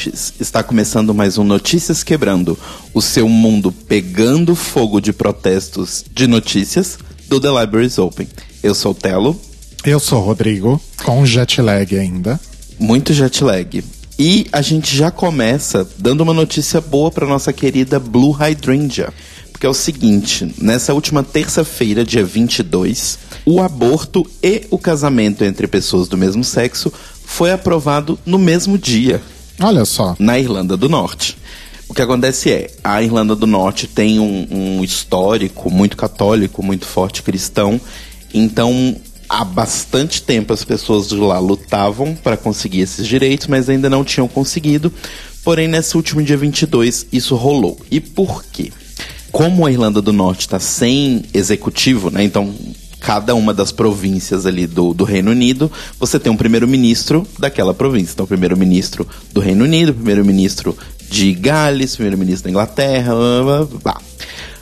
Ouvintes! Está começando mais um Notícias Quebrando, o seu mundo pegando fogo de protestos de notícias do The Libraries Open. Eu sou o Telo. Eu sou o Rodrigo, com jet lag ainda. Muito jet lag. E a gente já começa dando uma notícia boa para nossa querida Blue Hydrangea. Porque é o seguinte, nessa última terça-feira, dia 22, o aborto e o casamento entre pessoas do mesmo sexo foi aprovado no mesmo dia. Olha só. Na Irlanda do Norte. O que acontece é, a Irlanda do Norte tem um, um histórico muito católico, muito forte cristão, então há bastante tempo as pessoas de lá lutavam para conseguir esses direitos, mas ainda não tinham conseguido. Porém, nesse último dia 22, isso rolou. E por quê? Como a Irlanda do Norte está sem executivo, né? Então cada uma das províncias ali do, do Reino Unido, você tem um primeiro-ministro daquela província. Então, primeiro-ministro do Reino Unido, primeiro-ministro de Gales, primeiro-ministro da Inglaterra, blá, blá, blá.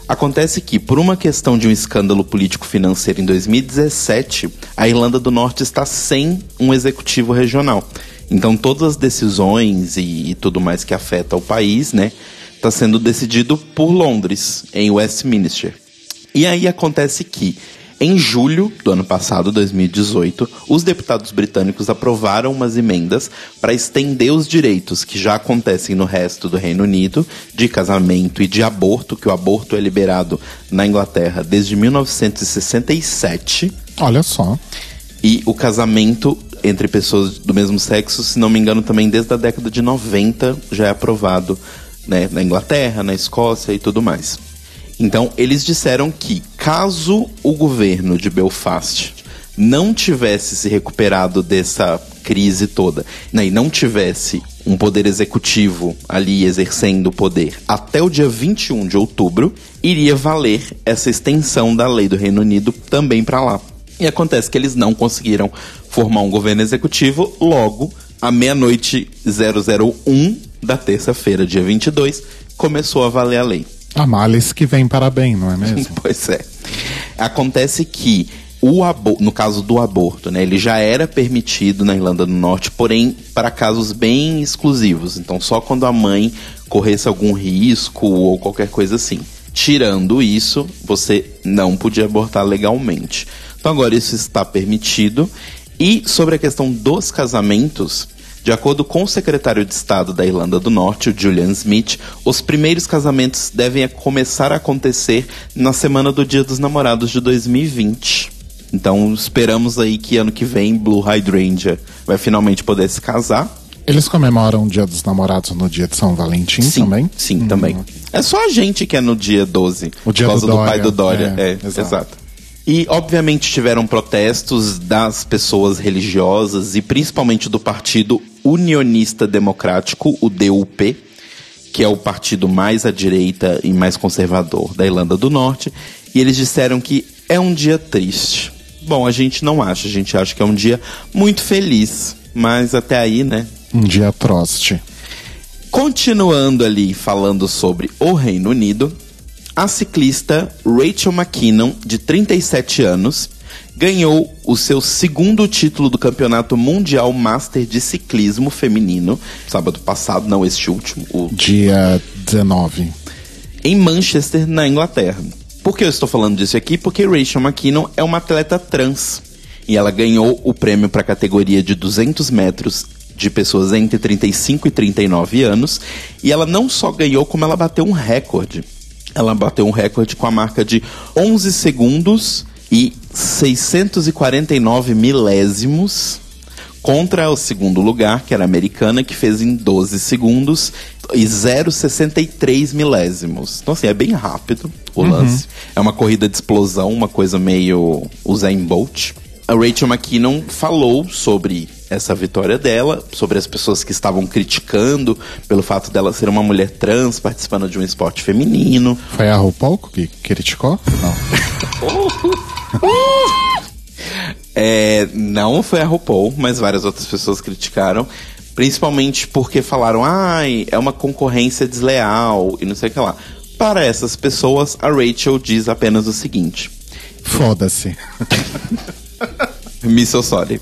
Acontece que, por uma questão de um escândalo político-financeiro em 2017, a Irlanda do Norte está sem um executivo regional. Então, todas as decisões e, e tudo mais que afeta o país, né, está sendo decidido por Londres, em Westminster. E aí acontece que em julho do ano passado, 2018, os deputados britânicos aprovaram umas emendas para estender os direitos que já acontecem no resto do Reino Unido de casamento e de aborto, que o aborto é liberado na Inglaterra desde 1967. Olha só. E o casamento entre pessoas do mesmo sexo, se não me engano, também desde a década de 90 já é aprovado né, na Inglaterra, na Escócia e tudo mais. Então, eles disseram que caso o governo de Belfast não tivesse se recuperado dessa crise toda né, e não tivesse um poder executivo ali exercendo o poder até o dia 21 de outubro, iria valer essa extensão da lei do Reino Unido também para lá. E acontece que eles não conseguiram formar um governo executivo, logo, à meia-noite 001 da terça-feira, dia 22, começou a valer a lei. A males que vem para bem, não é mesmo? pois é. Acontece que o no caso do aborto, né, ele já era permitido na Irlanda do Norte, porém para casos bem exclusivos. Então só quando a mãe corresse algum risco ou qualquer coisa assim. Tirando isso, você não podia abortar legalmente. Então agora isso está permitido. E sobre a questão dos casamentos, de acordo com o secretário de Estado da Irlanda do Norte, o Julian Smith, os primeiros casamentos devem começar a acontecer na semana do Dia dos Namorados de 2020. Então esperamos aí que ano que vem Blue Hydrangea vai finalmente poder se casar. Eles comemoram o Dia dos Namorados no dia de São Valentim sim, também? Sim, hum. também. É só a gente que é no dia 12. O dia por causa do, do pai do Dória. Dória. É, é exato. exato. E, obviamente, tiveram protestos das pessoas religiosas e principalmente do Partido Unionista Democrático, o DUP, que é o partido mais à direita e mais conservador da Irlanda do Norte. E eles disseram que é um dia triste. Bom, a gente não acha, a gente acha que é um dia muito feliz, mas até aí, né? Um dia troste. Continuando ali falando sobre o Reino Unido, a ciclista Rachel McKinnon, de 37 anos, ganhou o seu segundo título do Campeonato Mundial Master de Ciclismo Feminino, sábado passado, não este último. O... Dia 19. Em Manchester, na Inglaterra. Por que eu estou falando disso aqui? Porque Rachel McKinnon é uma atleta trans. E ela ganhou o prêmio para a categoria de 200 metros de pessoas entre 35 e 39 anos. E ela não só ganhou, como ela bateu um recorde ela bateu um recorde com a marca de 11 segundos e 649 milésimos contra o segundo lugar, que era a americana, que fez em 12 segundos e 0,63 milésimos. Então, assim, é bem rápido o uhum. lance. É uma corrida de explosão, uma coisa meio Usain Bolt. A Rachel McKinnon falou sobre essa vitória dela, sobre as pessoas que estavam criticando pelo fato dela ser uma mulher trans participando de um esporte feminino. Foi a RuPaul que criticou? Não. é, não foi a RuPaul, mas várias outras pessoas criticaram. Principalmente porque falaram, ai, é uma concorrência desleal e não sei o que lá. Para essas pessoas, a Rachel diz apenas o seguinte: Foda-se. Me so sorry.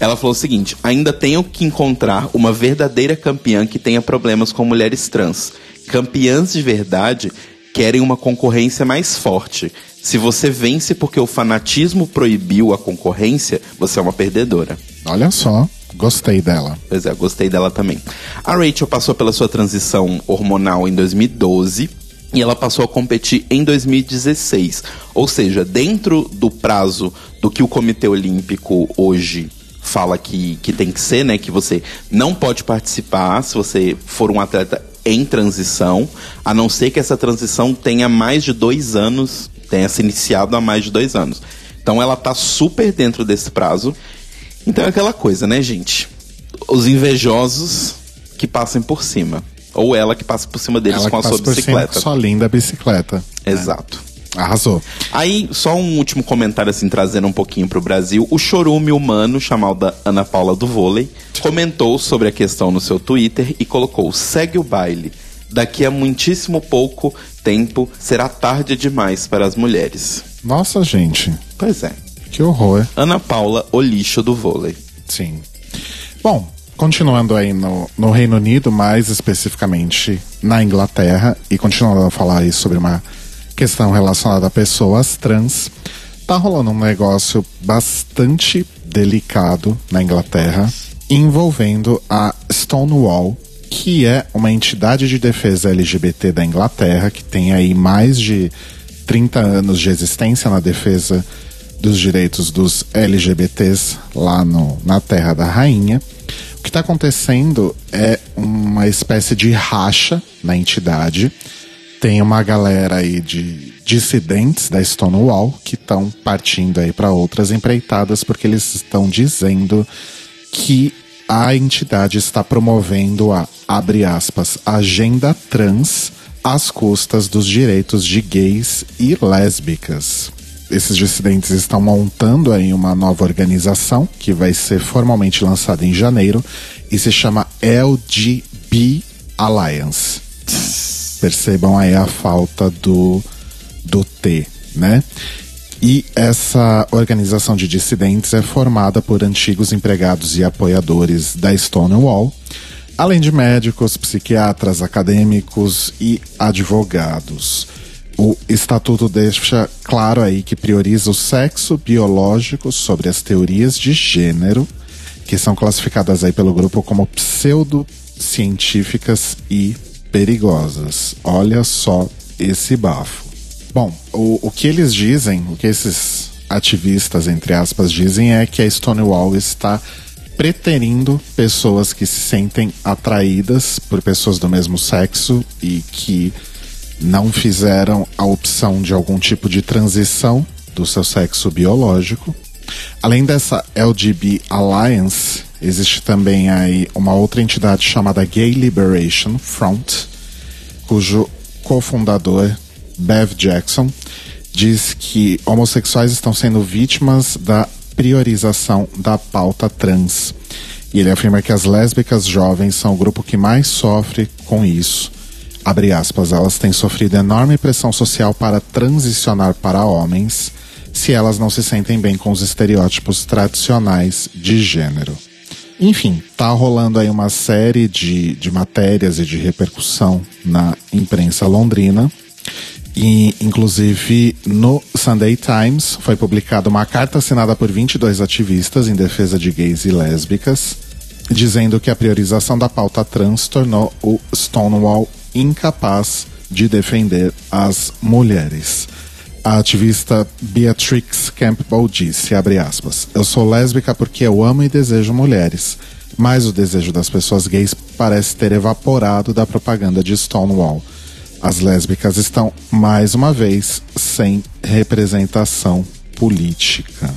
Ela falou o seguinte: ainda tenho que encontrar uma verdadeira campeã que tenha problemas com mulheres trans. Campeãs de verdade querem uma concorrência mais forte. Se você vence porque o fanatismo proibiu a concorrência, você é uma perdedora. Olha só, gostei dela. Pois é, gostei dela também. A Rachel passou pela sua transição hormonal em 2012 e ela passou a competir em 2016. Ou seja, dentro do prazo do que o Comitê Olímpico hoje fala que, que tem que ser, né? Que você não pode participar se você for um atleta em transição, a não ser que essa transição tenha mais de dois anos, tenha se iniciado há mais de dois anos. Então ela tá super dentro desse prazo. Então é aquela coisa, né, gente? Os invejosos que passem por cima. Ou ela que passa por cima deles Ela com a sua passa por bicicleta. cima sua linda bicicleta. Exato. Arrasou. Aí, só um último comentário, assim, trazendo um pouquinho pro Brasil. O chorume humano, chamado Ana Paula do Vôlei, comentou sobre a questão no seu Twitter e colocou: segue o baile. Daqui a muitíssimo pouco tempo será tarde demais para as mulheres. Nossa, gente, Pois é. que horror. Ana Paula, o lixo do vôlei. Sim. Bom, continuando aí no, no Reino Unido, mais especificamente na Inglaterra, e continuando a falar aí sobre uma questão relacionada a pessoas trans, tá rolando um negócio bastante delicado na Inglaterra envolvendo a Stonewall, que é uma entidade de defesa LGBT da Inglaterra, que tem aí mais de 30 anos de existência na defesa dos direitos dos LGBTs lá no, na Terra da Rainha. O que está acontecendo é uma espécie de racha na entidade. Tem uma galera aí de dissidentes da Stonewall que estão partindo aí para outras empreitadas porque eles estão dizendo que a entidade está promovendo a, abre aspas, agenda trans às custas dos direitos de gays e lésbicas. Esses dissidentes estão montando aí uma nova organização que vai ser formalmente lançada em janeiro e se chama LGB Alliance. Percebam aí a falta do, do T, né? E essa organização de dissidentes é formada por antigos empregados e apoiadores da Stonewall, além de médicos, psiquiatras, acadêmicos e advogados. O estatuto deixa claro aí que prioriza o sexo biológico sobre as teorias de gênero, que são classificadas aí pelo grupo como pseudocientíficas e perigosas. Olha só esse bafo. Bom, o, o que eles dizem, o que esses ativistas, entre aspas, dizem é que a Stonewall está preterindo pessoas que se sentem atraídas por pessoas do mesmo sexo e que não fizeram a opção de algum tipo de transição do seu sexo biológico. Além dessa LGB Alliance, existe também aí uma outra entidade chamada Gay Liberation Front, cujo cofundador Bev Jackson diz que homossexuais estão sendo vítimas da priorização da pauta trans. E ele afirma que as lésbicas jovens são o grupo que mais sofre com isso. Abre aspas, elas têm sofrido enorme pressão social para transicionar para homens se elas não se sentem bem com os estereótipos tradicionais de gênero. Enfim, tá rolando aí uma série de, de matérias e de repercussão na imprensa londrina. E, inclusive, no Sunday Times foi publicada uma carta assinada por 22 ativistas em defesa de gays e lésbicas, dizendo que a priorização da pauta trans tornou o Stonewall incapaz de defender as mulheres. A ativista Beatrix Campbell disse, aspas, eu sou lésbica porque eu amo e desejo mulheres, mas o desejo das pessoas gays parece ter evaporado da propaganda de Stonewall. As lésbicas estão, mais uma vez, sem representação política.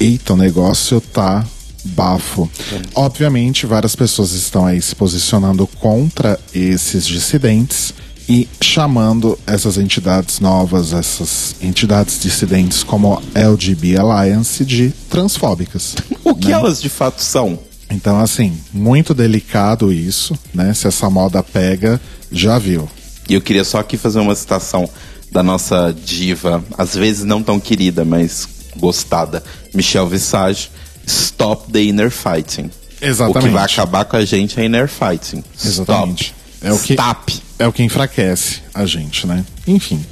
Eita, o negócio tá bafo. Obviamente, várias pessoas estão aí se posicionando contra esses dissidentes e chamando essas entidades novas, essas entidades dissidentes como a LGB Alliance de transfóbicas. O que elas de fato são? Então, assim, muito delicado isso, né? Se essa moda pega, já viu. E eu queria só aqui fazer uma citação da nossa diva, às vezes não tão querida, mas gostada, Michelle Visage, Stop the inner fighting. Exatamente. O que vai acabar com a gente é inner fighting. Exatamente. Stop. É o que Stop. É o que enfraquece a gente, né? Enfim.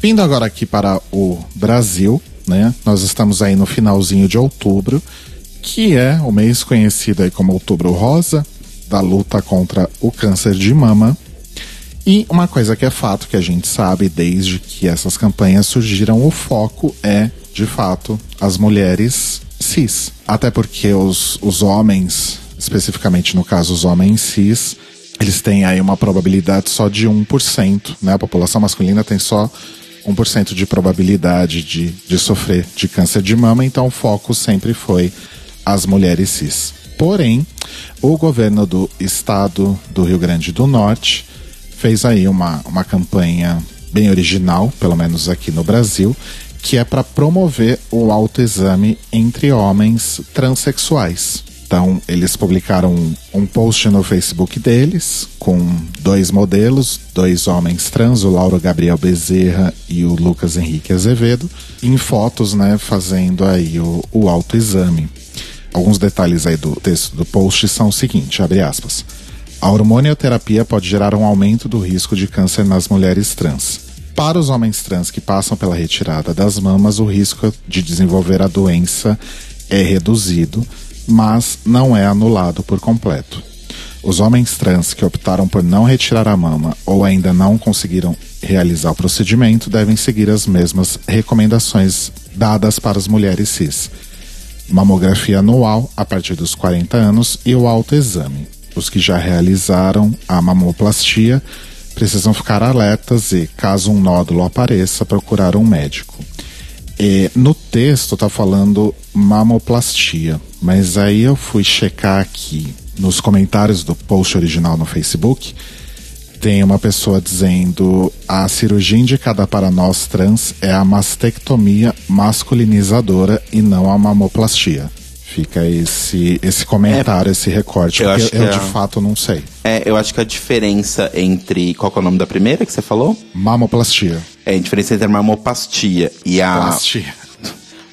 Vindo agora aqui para o Brasil, né? Nós estamos aí no finalzinho de outubro, que é o mês conhecido aí como Outubro Rosa, da luta contra o câncer de mama. E uma coisa que é fato que a gente sabe desde que essas campanhas surgiram, o foco é, de fato, as mulheres cis. Até porque os, os homens, especificamente no caso os homens cis, eles têm aí uma probabilidade só de 1%, né? A população masculina tem só 1% de probabilidade de, de sofrer de câncer de mama, então o foco sempre foi as mulheres cis. Porém, o governo do estado do Rio Grande do Norte fez aí uma, uma campanha bem original, pelo menos aqui no Brasil, que é para promover o autoexame entre homens transexuais. Então, eles publicaram um, post no Facebook deles com dois modelos, dois homens trans, o Lauro Gabriel Bezerra e o Lucas Henrique Azevedo, em fotos, né, fazendo aí o, o autoexame. Alguns detalhes aí do texto do post são o seguinte, abre aspas. A hormonioterapia pode gerar um aumento do risco de câncer nas mulheres trans. Para os homens trans que passam pela retirada das mamas, o risco de desenvolver a doença é reduzido, mas não é anulado por completo. Os homens trans que optaram por não retirar a mama ou ainda não conseguiram realizar o procedimento devem seguir as mesmas recomendações dadas para as mulheres cis. Mamografia anual a partir dos 40 anos e o autoexame. Os que já realizaram a mamoplastia precisam ficar alertas e, caso um nódulo apareça, procurar um médico. E, no texto está falando mamoplastia, mas aí eu fui checar aqui nos comentários do post original no Facebook. Tem uma pessoa dizendo a cirurgia indicada para nós trans é a mastectomia masculinizadora e não a mamoplastia. Fica esse, esse comentário, é, esse recorte, eu porque eu, é... de fato não sei. É, eu acho que a diferença entre. Qual é o nome da primeira que você falou? Mamoplastia. É, a diferença entre a mamoplastia e a. Plastia.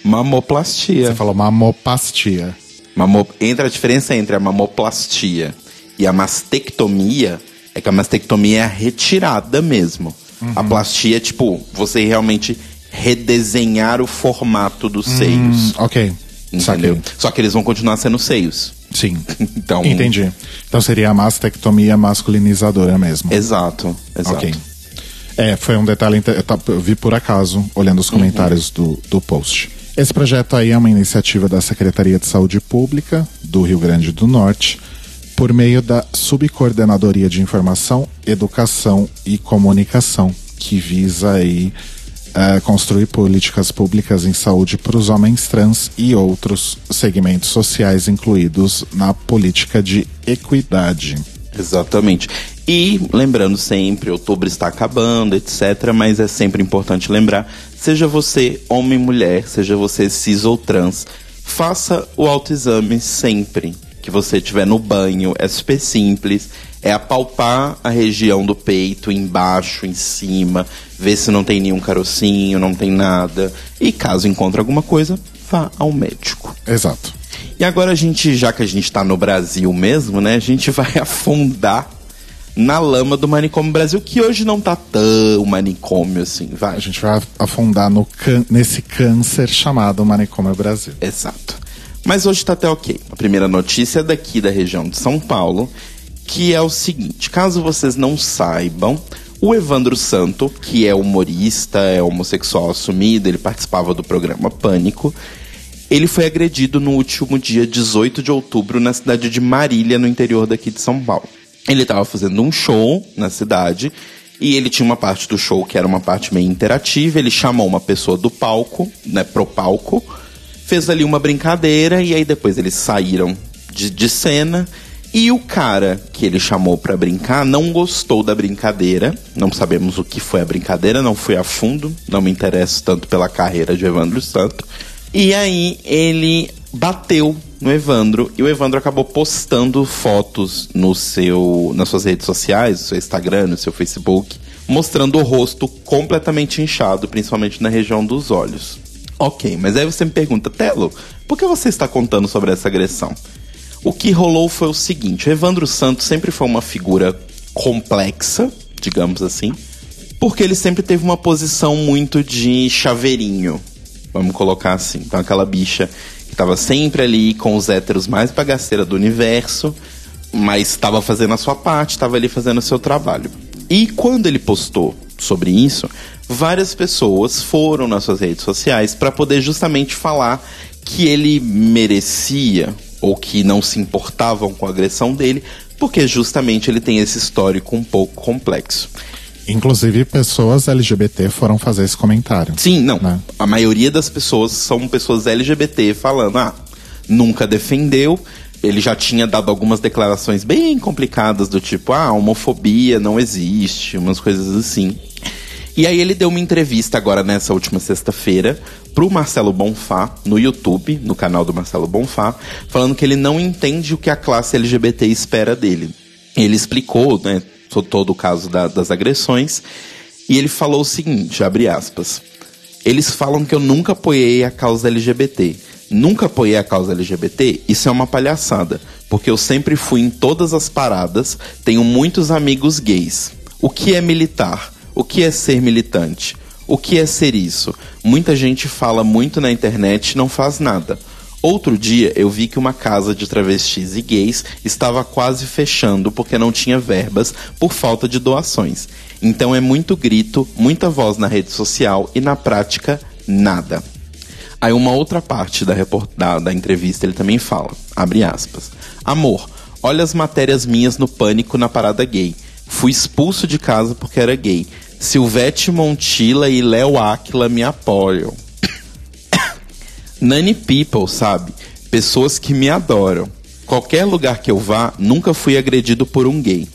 Mamoplastia. Você falou mamoplastia. Mamo... Entre a diferença entre a mamoplastia e a mastectomia é que a mastectomia é a retirada mesmo. Uhum. A plastia é tipo, você realmente redesenhar o formato dos hum, seios. Ok. Entendeu? Saquei. Só que eles vão continuar sendo seios. Sim. Então. Entendi. Então seria a mastectomia masculinizadora mesmo. Exato, exato. Ok. É, foi um detalhe. Eu, vi por acaso, olhando os comentários do, do post. Esse projeto aí é uma iniciativa da Secretaria de Saúde Pública do Rio Grande do Norte, por meio da Subcoordenadoria de Informação, Educação e Comunicação, que visa aí eh, construir políticas públicas em saúde para os homens trans e outros segmentos sociais incluídos na política de equidade. Exatamente. E lembrando sempre, outubro está acabando, etc. Mas é sempre importante lembrar: seja você homem, mulher, seja você cis ou trans, faça o autoexame sempre que você estiver no banho. É super simples. É apalpar a região do peito, embaixo, em cima, ver se não tem nenhum carocinho, não tem nada. E caso encontre alguma coisa, vá ao médico. Exato. E agora a gente, já que a gente tá no Brasil mesmo, né? A gente vai afundar na lama do manicômio Brasil, que hoje não tá tão manicômio assim, A vai. gente vai afundar no nesse câncer chamado Manicômio Brasil. Exato. Mas hoje tá até ok. A primeira notícia é daqui da região de São Paulo, que é o seguinte: caso vocês não saibam, o Evandro Santo, que é humorista, é homossexual assumido, ele participava do programa Pânico. Ele foi agredido no último dia 18 de outubro na cidade de Marília, no interior daqui de São Paulo. Ele estava fazendo um show na cidade e ele tinha uma parte do show que era uma parte meio interativa. Ele chamou uma pessoa do palco, né, pro palco, fez ali uma brincadeira e aí depois eles saíram de, de cena. E o cara que ele chamou pra brincar não gostou da brincadeira. Não sabemos o que foi a brincadeira, não fui a fundo, não me interesso tanto pela carreira de Evandro Santo. E aí ele bateu no Evandro e o Evandro acabou postando fotos no seu nas suas redes sociais, no seu Instagram, no seu Facebook, mostrando o rosto completamente inchado, principalmente na região dos olhos. Ok, mas aí você me pergunta, Telo, por que você está contando sobre essa agressão? O que rolou foi o seguinte: o Evandro Santos sempre foi uma figura complexa, digamos assim, porque ele sempre teve uma posição muito de chaveirinho, vamos colocar assim. Então, aquela bicha que estava sempre ali com os héteros mais bagaceira do universo, mas estava fazendo a sua parte, estava ali fazendo o seu trabalho. E quando ele postou sobre isso, várias pessoas foram nas suas redes sociais para poder justamente falar que ele merecia ou que não se importavam com a agressão dele, porque justamente ele tem esse histórico um pouco complexo. Inclusive, pessoas LGBT foram fazer esse comentário. Sim, não. Né? A maioria das pessoas são pessoas LGBT falando, ah, nunca defendeu. Ele já tinha dado algumas declarações bem complicadas, do tipo, ah, homofobia não existe, umas coisas assim. E aí ele deu uma entrevista agora nessa última sexta-feira pro Marcelo Bonfá no YouTube, no canal do Marcelo Bonfá, falando que ele não entende o que a classe LGBT espera dele. Ele explicou, né, todo o caso da, das agressões, e ele falou o seguinte, abre aspas: Eles falam que eu nunca apoiei a causa LGBT. Nunca apoiei a causa LGBT? Isso é uma palhaçada, porque eu sempre fui em todas as paradas, tenho muitos amigos gays. O que é militar? O que é ser militante? O que é ser isso? Muita gente fala muito na internet e não faz nada. Outro dia eu vi que uma casa de travestis e gays estava quase fechando porque não tinha verbas por falta de doações. Então é muito grito, muita voz na rede social e na prática, nada. Aí uma outra parte da, da, da entrevista ele também fala, abre aspas. Amor, olha as matérias minhas no pânico na parada gay. Fui expulso de casa porque era gay. Silvete Montilla e Léo Aquila me apoiam. Nani People, sabe? Pessoas que me adoram. Qualquer lugar que eu vá, nunca fui agredido por um gay.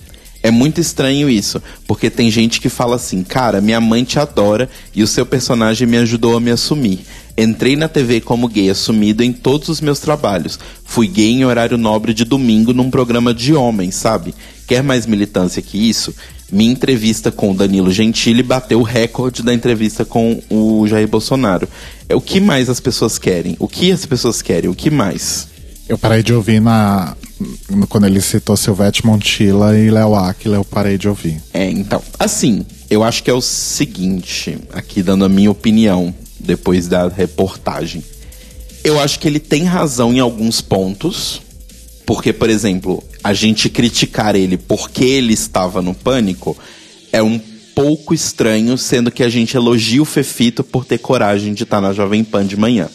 É muito estranho isso, porque tem gente que fala assim: cara, minha mãe te adora e o seu personagem me ajudou a me assumir. Entrei na TV como gay assumido em todos os meus trabalhos. Fui gay em horário nobre de domingo num programa de homens, sabe? Quer mais militância que isso? Minha entrevista com o Danilo Gentili bateu o recorde da entrevista com o Jair Bolsonaro. É o que mais as pessoas querem? O que as pessoas querem? O que mais? Eu parei de ouvir na quando ele citou Silvete Montilla e Léo Aquila, eu parei de ouvir. É, então, assim, eu acho que é o seguinte, aqui dando a minha opinião depois da reportagem. Eu acho que ele tem razão em alguns pontos, porque, por exemplo, a gente criticar ele porque ele estava no pânico é um pouco estranho, sendo que a gente elogia o Fefito por ter coragem de estar na Jovem Pan de manhã.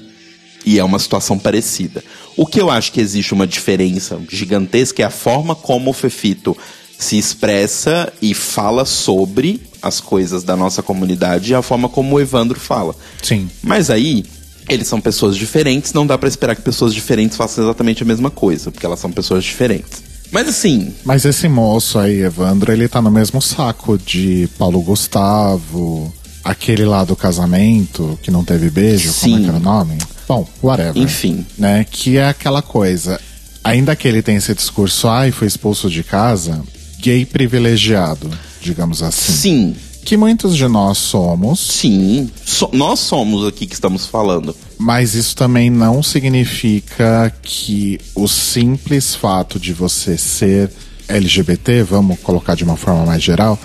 E é uma situação parecida. O que eu acho que existe uma diferença gigantesca é a forma como o Fefito se expressa e fala sobre as coisas da nossa comunidade e a forma como o Evandro fala. Sim. Mas aí eles são pessoas diferentes, não dá para esperar que pessoas diferentes façam exatamente a mesma coisa, porque elas são pessoas diferentes. Mas assim. Mas esse moço aí, Evandro, ele tá no mesmo saco de Paulo Gustavo, aquele lá do casamento que não teve beijo, Sim. como é que era o nome? Bom, whatever. Enfim. Né? Que é aquela coisa. Ainda que ele tenha esse discurso, ai, foi expulso de casa, gay privilegiado, digamos assim. Sim que muitos de nós somos. Sim, so, nós somos aqui que estamos falando. Mas isso também não significa que o simples fato de você ser LGBT, vamos colocar de uma forma mais geral,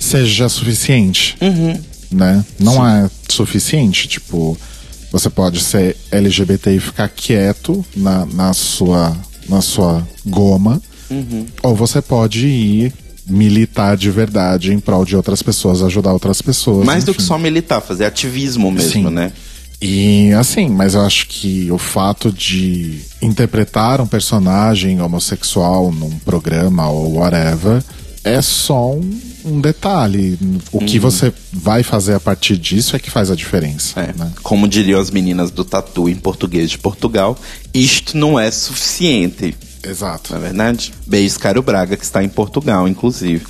seja suficiente. Uhum. Né? Não Sim. é suficiente. Tipo, você pode ser LGBT e ficar quieto na, na, sua, na sua goma. Uhum. Ou você pode ir militar de verdade em prol de outras pessoas, ajudar outras pessoas. Mais enfim. do que só militar, fazer ativismo mesmo, Sim. né? E assim, mas eu acho que o fato de interpretar um personagem homossexual num programa ou whatever é só um, um detalhe. O uhum. que você vai fazer a partir disso é que faz a diferença. É. Né? Como diriam as meninas do tatu em português de Portugal, isto não é suficiente. Exato. Não é verdade? Beijo, Caro Braga, que está em Portugal, inclusive.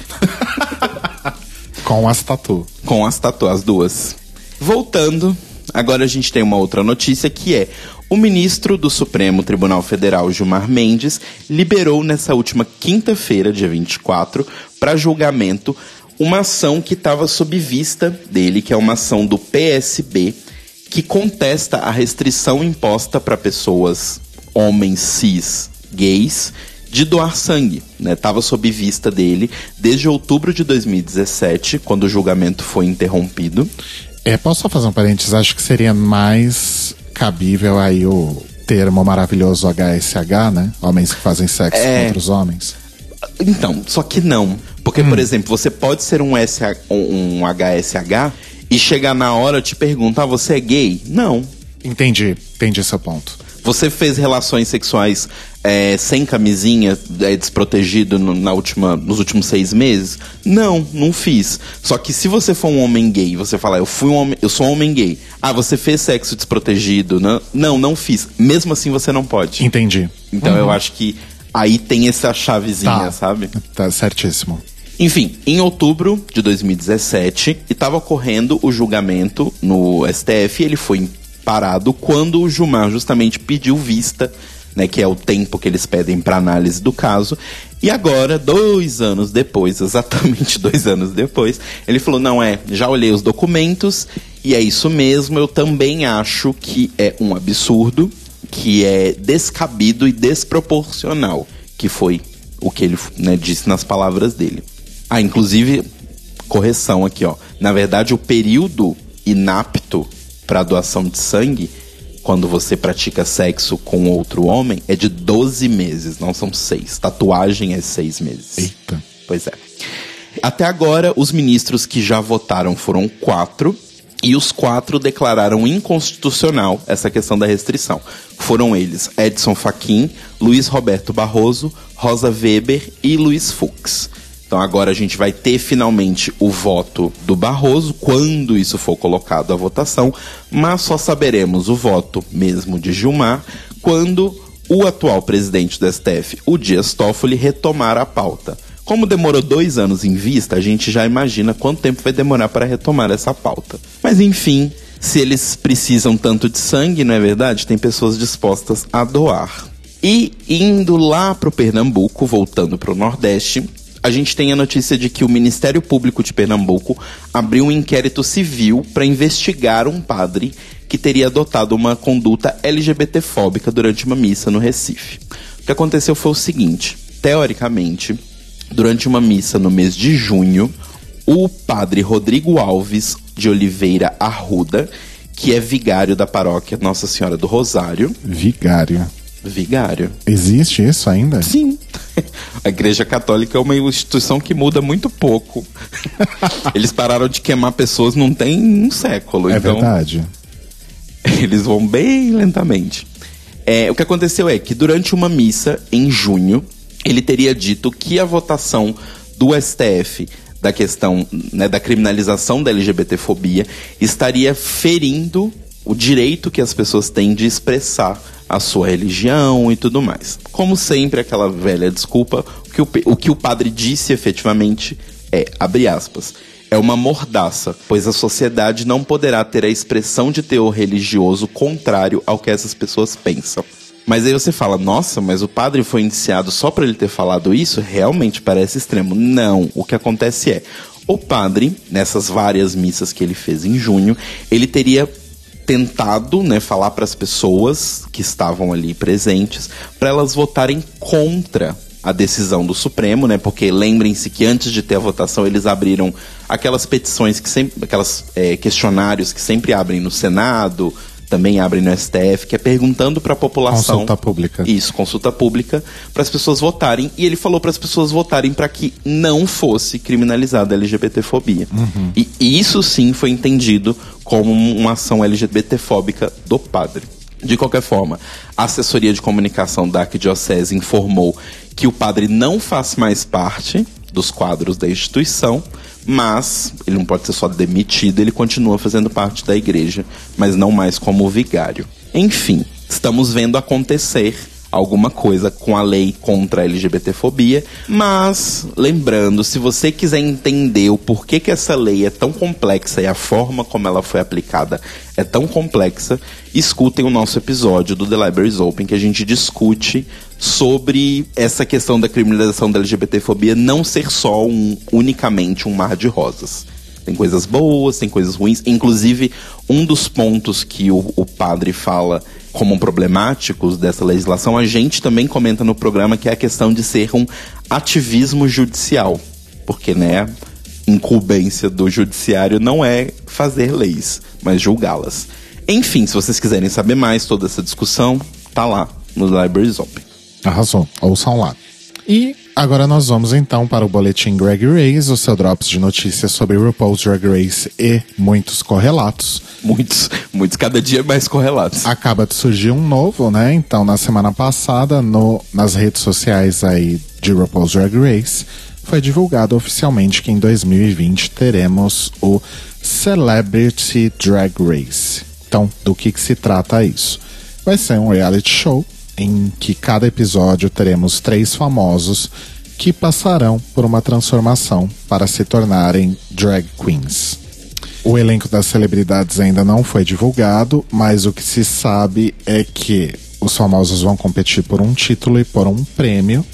Com as tatu. Com as tatu, as duas. Voltando, agora a gente tem uma outra notícia que é o ministro do Supremo Tribunal Federal, Gilmar Mendes, liberou nessa última quinta-feira, dia 24, para julgamento uma ação que estava sob vista dele, que é uma ação do PSB, que contesta a restrição imposta para pessoas homens cis gays de doar sangue, né? Tava sob vista dele desde outubro de 2017, quando o julgamento foi interrompido. É, posso só fazer um parênteses? Acho que seria mais cabível aí o termo maravilhoso HSH, né? Homens que fazem sexo É. com outros homens. Então, só que não. Porque, por exemplo, você pode ser um, SH, um um HSH e chegar na hora e te perguntar, ah, você é gay? Não. Entendi, entendi seu ponto. Você fez relações sexuais é, sem camisinha, é, desprotegido no- na última, nos últimos seis meses? Não, não fiz. Só que se você for um homem gay e você falar, eu fui um homem, eu sou um homem gay. Ah, você fez sexo desprotegido? Não, não, não fiz. Mesmo assim você não pode. Entendi. Então eu acho que aí tem essa chavezinha, Tá. sabe? Tá certíssimo. Enfim, em outubro de 2017, estava ocorrendo o julgamento no STF e ele foi parado quando o Gilmar justamente pediu vista, né, que é o tempo que eles pedem para análise do caso. E agora, dois anos depois, exatamente dois anos depois, ele falou: não é, já olhei os documentos e é isso mesmo. Eu também acho que é um absurdo, que é descabido e desproporcional, que foi o que ele né, disse nas palavras dele. Ah, inclusive, correção aqui, ó. Na verdade, o período inapto para doação de sangue, quando você pratica sexo com outro homem, é de 12 meses, não são seis. Tatuagem é seis meses. Eita. Pois é. Até agora, os ministros que já votaram foram quatro. E os quatro declararam inconstitucional essa questão da restrição. Foram eles Edson Fachin, Luiz Roberto Barroso, Rosa Weber e Luiz Fux. Então agora a gente vai ter finalmente o voto do Barroso, quando isso for colocado à votação, mas só saberemos o voto mesmo de Gilmar quando o atual presidente do STF, o Dias Toffoli, retomar a pauta. Como demorou dois anos em vista, a gente já imagina quanto tempo vai demorar para retomar essa pauta. Mas enfim, se eles precisam tanto de sangue, não é verdade? Tem pessoas dispostas a doar. E indo lá para o Pernambuco, voltando para o Nordeste, a gente tem a notícia de que o Ministério Público de Pernambuco abriu um inquérito civil para investigar um padre que teria adotado uma conduta LGBTfóbica durante uma missa no Recife. O que aconteceu foi o seguinte: teoricamente, durante uma missa no mês de junho, o padre Rodrigo Alves de Oliveira Arruda, que é vigário da paróquia Nossa Senhora do Rosário, Vigário. Vigário, Existe isso ainda? Sim. A Igreja Católica é uma instituição que muda muito pouco. Eles pararam de queimar pessoas não tem um século. É então verdade. eles vão bem lentamente. É, o que aconteceu é que durante uma missa em junho, ele teria dito que a votação do STF da questão né, da criminalização da LGBTfobia estaria ferindo o direito que as pessoas têm de expressar a sua religião e tudo mais. Como sempre, aquela velha desculpa, que o, o que o padre disse efetivamente é, abre aspas, é uma mordaça, pois a sociedade não poderá ter a expressão de teor religioso contrário ao que essas pessoas pensam. Mas aí você fala, nossa, mas o padre foi indiciado só por ele ter falado isso? Realmente parece extremo. Não, o que acontece é, o padre, nessas várias missas que ele fez em junho, ele teria tentado, né, falar para as pessoas que estavam ali presentes para elas votarem contra a decisão do Supremo, né? Porque lembrem-se que antes de ter a votação eles abriram aquelas petições que sempre, aquelas é, questionários que sempre abrem no Senado, também abrem no STF, que é perguntando para a população. Consulta pública. Isso, consulta pública para as pessoas votarem. E ele falou para as pessoas votarem para que não fosse criminalizada a LGBTfobia. E isso sim foi entendido como uma ação LGBTfóbica do padre. De qualquer forma, a assessoria de comunicação da Arquidiocese informou que o padre não faz mais parte dos quadros da instituição, mas ele não pode ser só demitido, ele continua fazendo parte da igreja, mas não mais como vigário. Enfim, estamos vendo acontecer alguma coisa com a lei contra a LGBTfobia, mas lembrando, se você quiser entender o porquê que essa lei é tão complexa e a forma como ela foi aplicada é tão complexa, escutem o nosso episódio do The Libraries Open que a gente discute sobre essa questão da criminalização da LGBTfobia não ser só um unicamente um mar de rosas. Tem coisas boas, tem coisas ruins. Inclusive, um dos pontos que o, o padre fala como problemáticos dessa legislação, a gente também comenta no programa que é a questão de ser um ativismo judicial. Porque, né, incumbência do judiciário não é fazer leis, mas julgá-las. Enfim, se vocês quiserem saber mais toda essa discussão, tá lá no Libraries Open. Arrasou, ouçam lá. E agora nós vamos então para o boletim Greg Race, o seu drops de notícias sobre RuPaul's Drag Race e muitos correlatos. Muitos, muitos, cada dia mais correlatos. Acaba de surgir um novo, né? Então, na semana passada, no, nas redes sociais aí de RuPaul's Drag Race, foi divulgado oficialmente que em 2020 teremos o Celebrity Drag Race. Então, do que, que se trata isso? Vai ser um reality show em que cada episódio teremos três famosos que passarão por uma transformação para se tornarem drag queens. O elenco das celebridades ainda não foi divulgado, mas o que se sabe é que os famosos vão competir por um título e por um prêmio.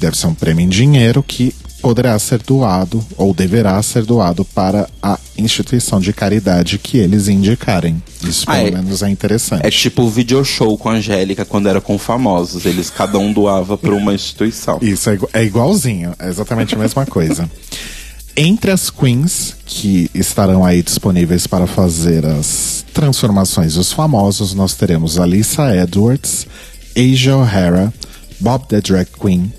Deve ser um prêmio em dinheiro que poderá ser doado ou deverá ser doado para a instituição de caridade que eles indicarem. Isso ah, pelo é, menos é interessante. É tipo o video show com a Angélica quando era com famosos. Eles cada um doava para uma instituição. Isso é, é igualzinho, é exatamente a mesma coisa. Entre as queens que estarão aí disponíveis para fazer as transformações dos famosos, nós teremos Alissa Edwards, Asia O'Hara, Bob the Drag Queen,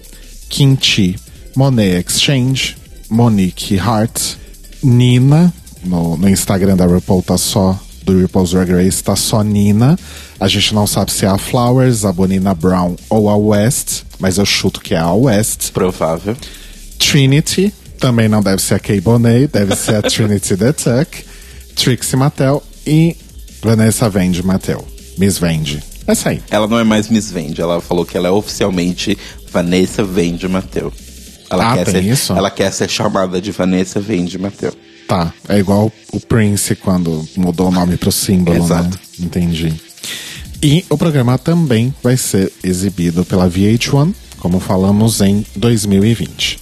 Kim Chi, Monet Exchange, Monique Hart, Nina, no, no Instagram da RuPaul tá só, do RuPaul's Drag Race tá só Nina. A gente não sabe se é a Flowers, a Bonina Brown ou a West, mas eu chuto que é a West. Provável. Trinity, também não deve ser a Kay Bonet, deve ser a Trinity the Tuck. Trixie Mattel e Vanessa Vende Mattel. Miss Vende. Essa aí. Ela não é mais Miss Vende, ela falou que ela é oficialmente Vanessa Vende Mattel. Ela, ah, quer ser, isso? ela quer ser chamada de Vanessa Vende Mateu. Tá, é igual o Prince quando mudou o nome pro símbolo, né? Exato. né? Entendi. E o programa também vai ser exibido pela VH1, como falamos em 2020.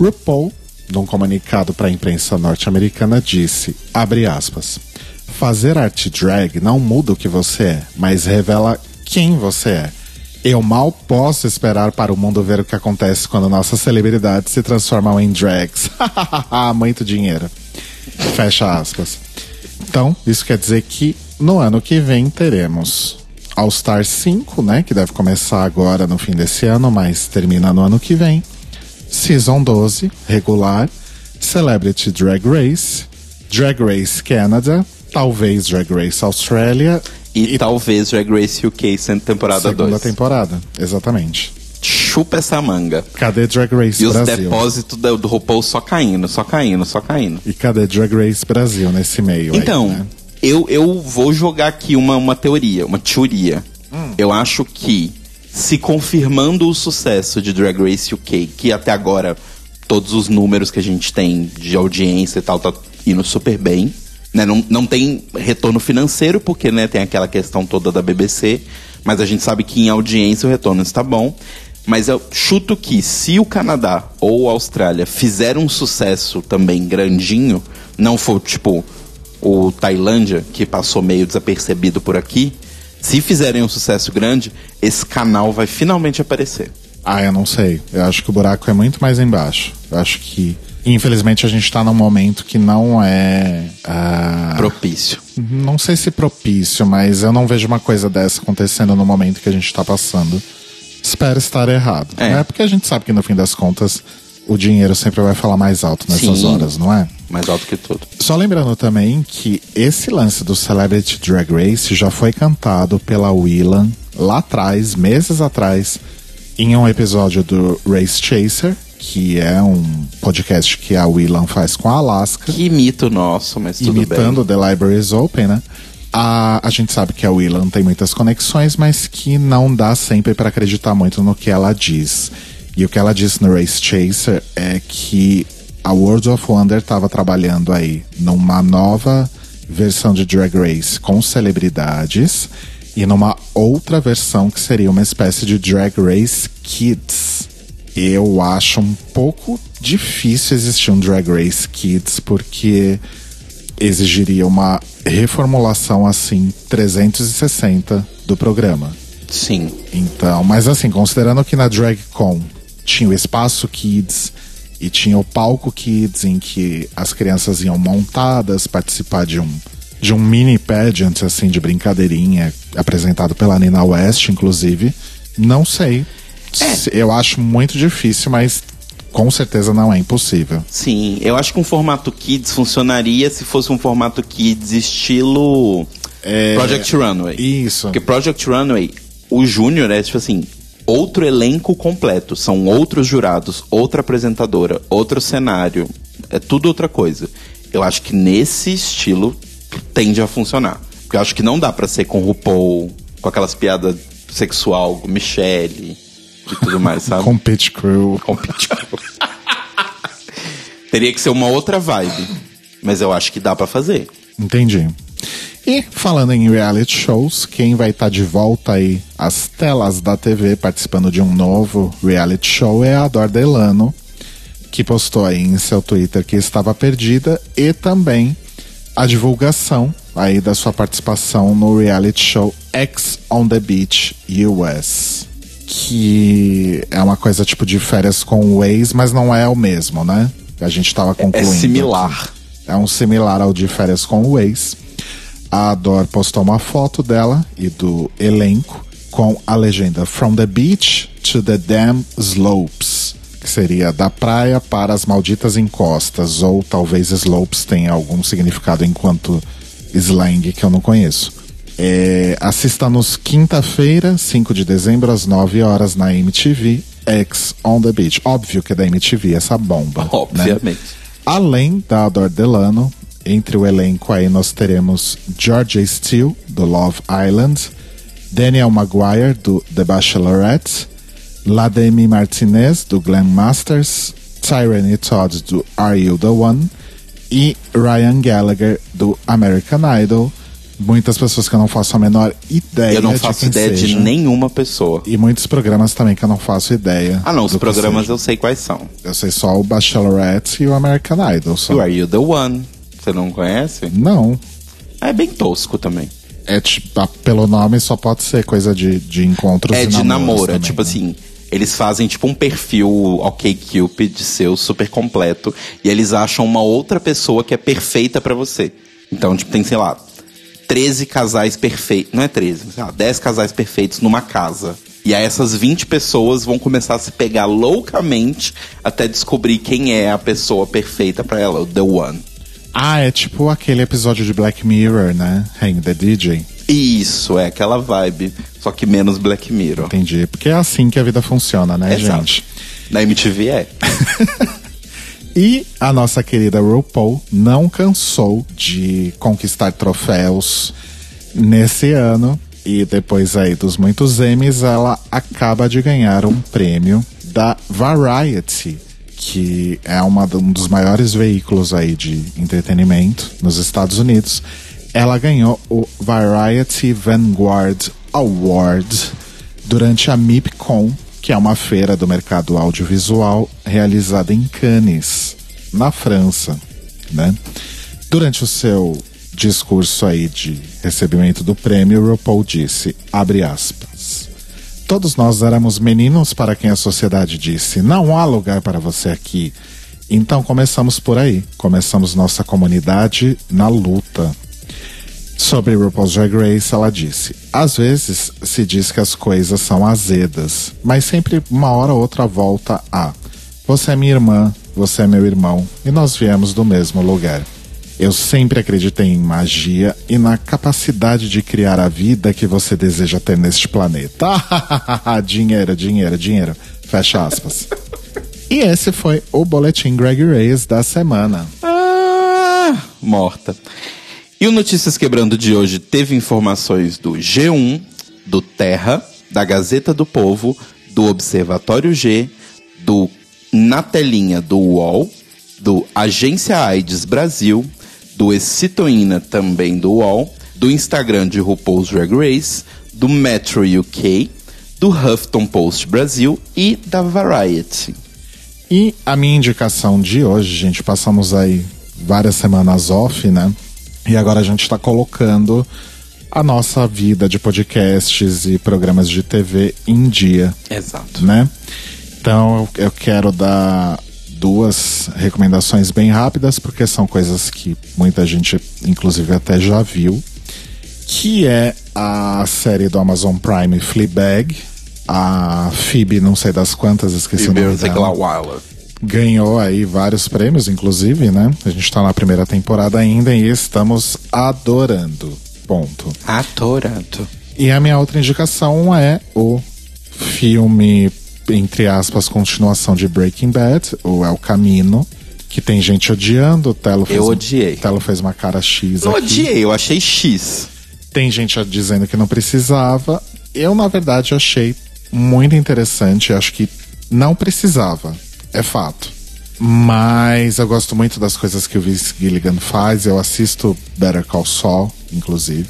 RuPaul, num comunicado para a imprensa norte-americana, disse, abre aspas, fazer arte drag não muda o que você é, mas revela quem você é. Eu mal posso esperar para o mundo ver o que acontece quando nossas celebridades se transformam em drags. Muito dinheiro. Fecha aspas. Então, isso quer dizer que no ano que vem teremos All Star 5, né? Que deve começar agora no fim desse ano, mas termina no ano que vem. Season 12, regular. Celebrity Drag Race. Drag Race Canada. Talvez Drag Race Australia e, e talvez Drag Race UK sendo temporada 2. Segunda temporada, exatamente. Chupa essa manga. Cadê Drag Race e Brasil? E os depósitos do, do RuPaul só caindo, só caindo, só caindo. E cadê Drag Race Brasil nesse meio Então, aí, né? eu, eu vou jogar aqui uma, uma teoria, uma teoria. Hum. Eu acho que, se confirmando o sucesso de Drag Race UK, que até agora todos os números que a gente tem de audiência e tal tá indo super bem, né? Não, não tem retorno financeiro, porque né, tem aquela questão toda da BBC, mas a gente sabe que em audiência o retorno está bom. Mas eu chuto que se o Canadá ou a Austrália fizeram um sucesso também grandinho, não for tipo o Tailândia, que passou meio desapercebido por aqui, se fizerem um sucesso grande, esse canal vai finalmente aparecer. Ah, eu não sei. Eu acho que o buraco é muito mais embaixo. Eu acho que infelizmente a gente está num momento que não é. Uh, propício. Não sei se propício, mas eu não vejo uma coisa dessa acontecendo no momento que a gente está passando. Espero estar errado. É. Né? Porque a gente sabe que no fim das contas o dinheiro sempre vai falar mais alto nessas Sim, horas, não é? Mais alto que tudo. Só lembrando também que esse lance do Celebrity Drag Race já foi cantado pela Willan lá atrás, meses atrás, em um episódio do Race Chaser, que é um podcast que a Willan faz com a Alaska. Que mito nosso, mas tudo Imitando bem. The Libraries Open, né? A, a gente sabe que a Willan tem muitas conexões, mas que não dá sempre para acreditar muito no que ela diz. E o que ela disse no Race Chaser é que a World of Wonder estava trabalhando aí numa nova versão de Drag Race com celebridades e numa outra versão que seria uma espécie de Drag Race Kids Eu acho um pouco difícil existir um Drag Race Kids porque exigiria uma reformulação assim 360 do programa. Sim. Então, mas assim, considerando que na DragCon tinha o espaço Kids e tinha o palco Kids em que as crianças iam montadas participar de um de um mini pageant assim de brincadeirinha apresentado pela Nina West, inclusive. Não sei. É. Eu acho muito difícil, mas com certeza não é impossível. Sim, eu acho que um formato Kids funcionaria se fosse um formato Kids estilo É, Project Runway. Isso. Porque Project Runway, o Júnior é tipo assim, outro elenco completo. São outros jurados, outra apresentadora, outro cenário. É tudo outra coisa. Eu acho que nesse estilo tende a funcionar. Porque eu acho que não dá pra ser com RuPaul, com aquelas piadas sexual, com Michelle e tudo mais, sabe? Com Pit Crew. Com Pit Crew. Teria que ser uma outra vibe. Mas eu acho que dá pra fazer. Entendi. E falando em reality shows, quem vai estar de volta aí às telas da TV participando de um novo reality show é a Dor Delano, que postou aí em seu Twitter que estava perdida e também a divulgação aí da sua participação no reality show X on the Beach US. Que é uma coisa tipo de férias com o ex, mas não é o mesmo, né? A gente tava É concluindo. similar. É um similar ao de férias com o ex. A Dor postou uma foto dela e do elenco com a legenda From the Beach to the Damn Slopes, que seria da praia para as malditas encostas, ou talvez slopes tenha algum significado enquanto slang que eu não conheço. É, assista-nos quinta-feira, 5 de dezembro, às 9 horas na MTV, X on the Beach. Óbvio que é da MTV essa bomba. né? Obviamente. Além da Ador Delano, entre o elenco aí nós teremos Georgia Steele, do Love Island, Daniel Maguire, do The Bachelorette, Lademi Martinez, do Glam Masters, Tyranny Todd, do Are You The One, e Ryan Gallagher, do American Idol. Muitas pessoas que eu não faço a menor ideia Eu não de faço quem ideia de seja. nenhuma pessoa. E muitos programas também que eu não faço ideia. Ah, não, os programas eu sei quais são. Eu sei só o Bachelorette e o American Idol. Só. You Are You The One. Você não conhece? Não. É bem tosco também. É tipo, pelo nome só pode ser coisa de, de encontros É de namoro, é também, tipo né? assim. Eles fazem tipo um perfil ok Cupid seu super completo e eles acham uma outra pessoa que é perfeita pra você. Então, tipo, tem, sei lá, 13 casais perfeitos, não é 13, sei lá, 10 casais perfeitos numa casa. E aí essas 20 pessoas vão começar a se pegar loucamente até descobrir quem é a pessoa perfeita pra ela, o The One. Ah, é tipo aquele episódio de Black Mirror, né? Hang the DJ. Isso, é aquela vibe, só que menos Black Mirror. Entendi. Porque é assim que a vida funciona, né, Exato. gente? Na MTV é. E a nossa querida RuPaul não cansou de conquistar troféus nesse ano. E depois aí dos muitos Emmys, ela acaba de ganhar um prêmio da Variety, que é uma, um dos maiores veículos aí de entretenimento nos Estados Unidos. Ela ganhou o Variety Vanguard Award durante a MIPCOM, que é uma feira do mercado audiovisual realizada em Cannes, na França, né? Durante o seu discurso aí de recebimento do prêmio, RuPaul disse, abre aspas, Todos nós éramos meninos para quem a sociedade disse, não há lugar para você aqui. Então começamos por aí, começamos nossa comunidade na luta. Sobre RuPaul's Drag Race, ela disse: Às vezes se diz que as coisas são azedas, mas sempre uma hora ou outra volta a: Você é minha irmã, você é meu irmão, e nós viemos do mesmo lugar. Eu sempre acreditei em magia e na capacidade de criar a vida que você deseja ter neste planeta. dinheiro, dinheiro, dinheiro. Fecha aspas. e esse foi o Boletim Greg Race da semana. Ah, morta. E o Notícias Quebrando de hoje teve informações do G1, do Terra, da Gazeta do Povo, do Observatório G, do Na Telinha do UOL, do Agência AIDS Brasil, do Excitoína também do UOL, do Instagram de RuPaul's Drag Race, do Metro UK, do Huffington Post Brasil e da Variety. E a minha indicação de hoje, gente, passamos aí várias semanas off, né? E agora a gente está colocando a nossa vida de podcasts e programas de TV em dia. Exato. Né? Então eu quero dar duas recomendações bem rápidas, porque são coisas que muita gente, inclusive, até já viu. Que é a série do Amazon Prime Fleabag. A Phoebe, não sei das quantas, esqueci Phoebe o nome dela. Wyler. Ganhou aí vários prêmios, inclusive, né? A gente tá na primeira temporada ainda e estamos adorando. Ponto. Adorando. E a minha outra indicação é o filme, entre aspas, continuação de Breaking Bad, o El Camino, que tem gente odiando. O Telo fez, Eu odiei. O Telo fez uma cara X Não aqui. odiei, eu achei X. Tem gente dizendo que não precisava. Eu, na verdade, achei muito interessante. Acho que não precisava. É fato. Mas eu gosto muito das coisas que o Vince Gilligan faz. Eu assisto Better Call Saul, inclusive.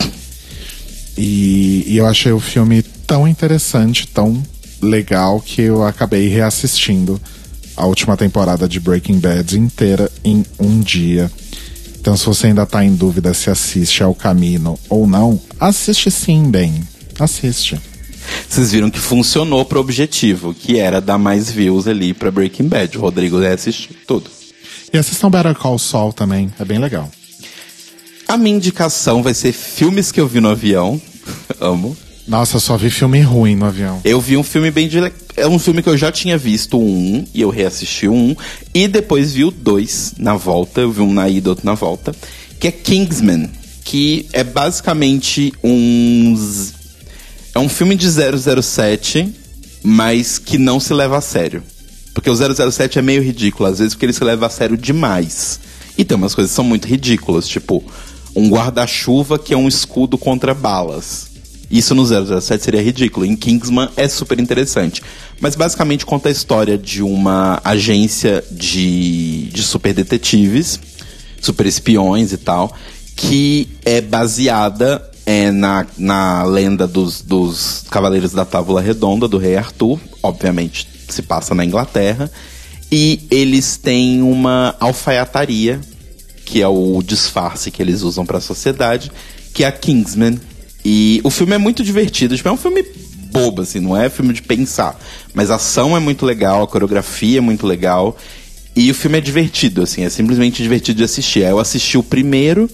E, e eu achei o filme tão interessante, tão legal, que eu acabei reassistindo a última temporada de Breaking Bad inteira em um dia. Então, se você ainda tá em dúvida se assiste ao Camino ou não, assiste sim, bem. Assiste. Vocês viram que funcionou pro objetivo, que era dar mais views ali pra Breaking Bad. O Rodrigo assistiu tudo. E assistam Better Call Saul também, é bem legal. A minha indicação vai ser filmes que eu vi no avião. Amo. Nossa, só vi filme ruim no avião. Eu vi um filme bem de... É um filme que eu já tinha visto um, e eu reassisti um, e depois vi o dois na volta, eu vi um na ida, outro na volta, que é Kingsman, que é basicamente uns... É um filme de 007, mas que não se leva a sério. Porque o 007 é meio ridículo, às vezes porque ele se leva a sério demais. E tem umas coisas que são muito ridículas, tipo um guarda-chuva que é um escudo contra balas. Isso no 007 seria ridículo. Em Kingsman é super interessante. Mas basicamente conta a história de uma agência de, de super detetives, super espiões e tal, que é baseada é, na, na lenda dos, dos Cavaleiros da Távola Redonda, do Rei Arthur. Obviamente se passa na Inglaterra. E eles têm uma alfaiataria, que é o disfarce que eles usam para a sociedade, que é a Kingsman. E o filme é muito divertido, tipo, é um filme bobo, assim, não é filme de pensar. Mas a ação é muito legal, a coreografia é muito legal. E o filme é divertido, assim, é simplesmente divertido de assistir. Eu assisti o primeiro,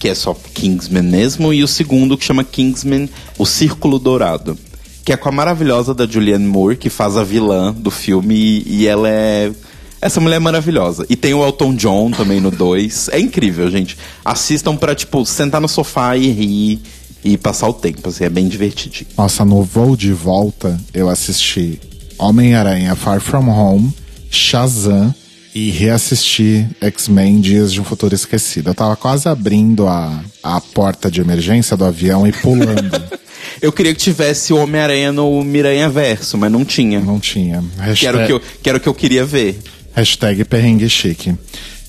que é só Kingsman mesmo, e o segundo, que chama Kingsman O Círculo Dourado. Que é com a maravilhosa da Julianne Moore, que faz a vilã do filme, e, ela é. Essa mulher é maravilhosa. E tem o Elton John também no 2. É incrível, gente. Assistam pra, tipo, sentar no sofá e rir e passar o tempo, assim, é bem divertidinho. Nossa, no voo de volta, eu assisti Homem-Aranha Far From Home, Shazam e reassisti X-Men Dias de um Futuro Esquecido. Eu tava quase abrindo a, a porta de emergência do avião e pulando. Eu queria que tivesse o Homem-Aranha no Miranha Verso, mas não tinha. Não tinha. Que era, o que, eu, que era o que eu queria ver. Hashtag perrengue chique.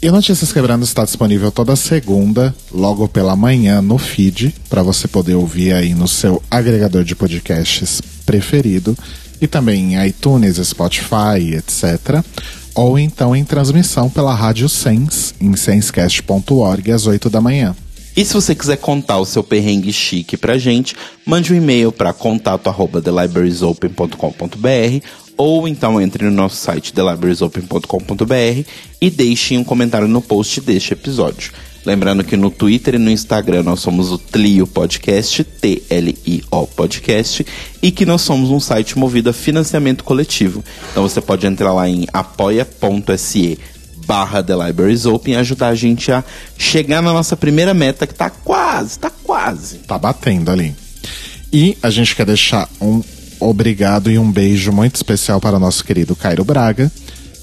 E o Notícias Quebrando está disponível toda segunda, logo pela manhã, no feed, para você poder ouvir aí no seu agregador de podcasts preferido, e também em iTunes, Spotify, etc. Ou então em transmissão pela Rádio Sens, em senscast.org, às 8 da manhã. E se você quiser contar o seu perrengue chique pra gente, mande um e-mail para contato@thelibrariesopen.com.br ou então entre no nosso site thelibrariesopen.com.br e deixe um comentário no post deste episódio. Lembrando que no Twitter e no Instagram nós somos o Tlio Podcast, T-L-I-O Podcast, e que nós somos um site movido a financiamento coletivo. Então você pode entrar lá em apoia.se barra The Libraries Open e ajudar a gente a chegar na nossa primeira meta, que tá quase, tá quase. Tá batendo ali. E a gente quer deixar um obrigado e um beijo muito especial para o nosso querido Cairo Braga,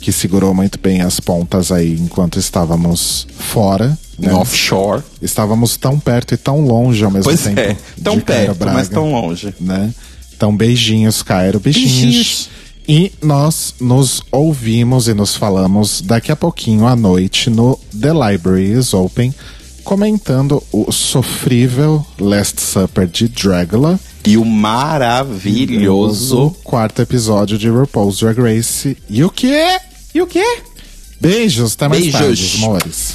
que segurou muito bem as pontas aí enquanto estávamos fora. Né? Offshore. Estávamos tão perto e tão longe ao mesmo Pois tempo. é, tão perto, Braga, mas tão longe. Né? Então, beijinhos, Cairo, beijinhos. Beijinhos. E nós nos ouvimos e nos falamos daqui a pouquinho à noite no The Library is Open, comentando o sofrível Last Supper de Dragula E o maravilhoso. quarto episódio de RuPaul's Drag Race. E o quê? E o quê? Beijos, até mais Beijos. tarde, amores.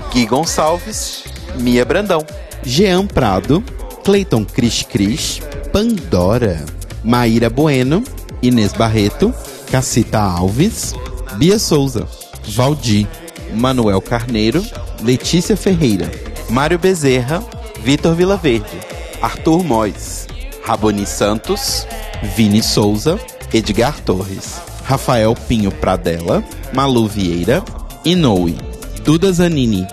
Gui Gonçalves, Mia Brandão. Jean Prado, Cleiton Cris Cris, Pandora, Maíra Bueno, Inês Barreto, Cacita Alves, Bia Souza, Valdir, Manuel Carneiro, Letícia Ferreira, Mário Bezerra, Vitor Vilaverde, Arthur Mois, Raboni Santos, Vini Souza, Edgar Torres, Rafael Pinho Pradella, Malu Vieira, Inoue, Duda Zanini,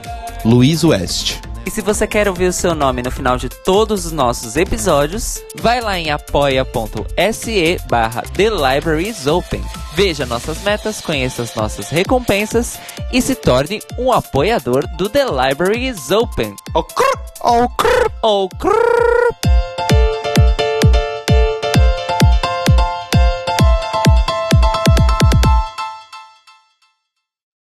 Luiz West. E se você quer ouvir o seu nome no final de todos os nossos episódios, vai lá em apoia.se barra The Libraries Open. Veja nossas metas, conheça as nossas recompensas e se torne um apoiador do The Libraries Open. Oh, crrr, Oh, crrr, oh, crrr.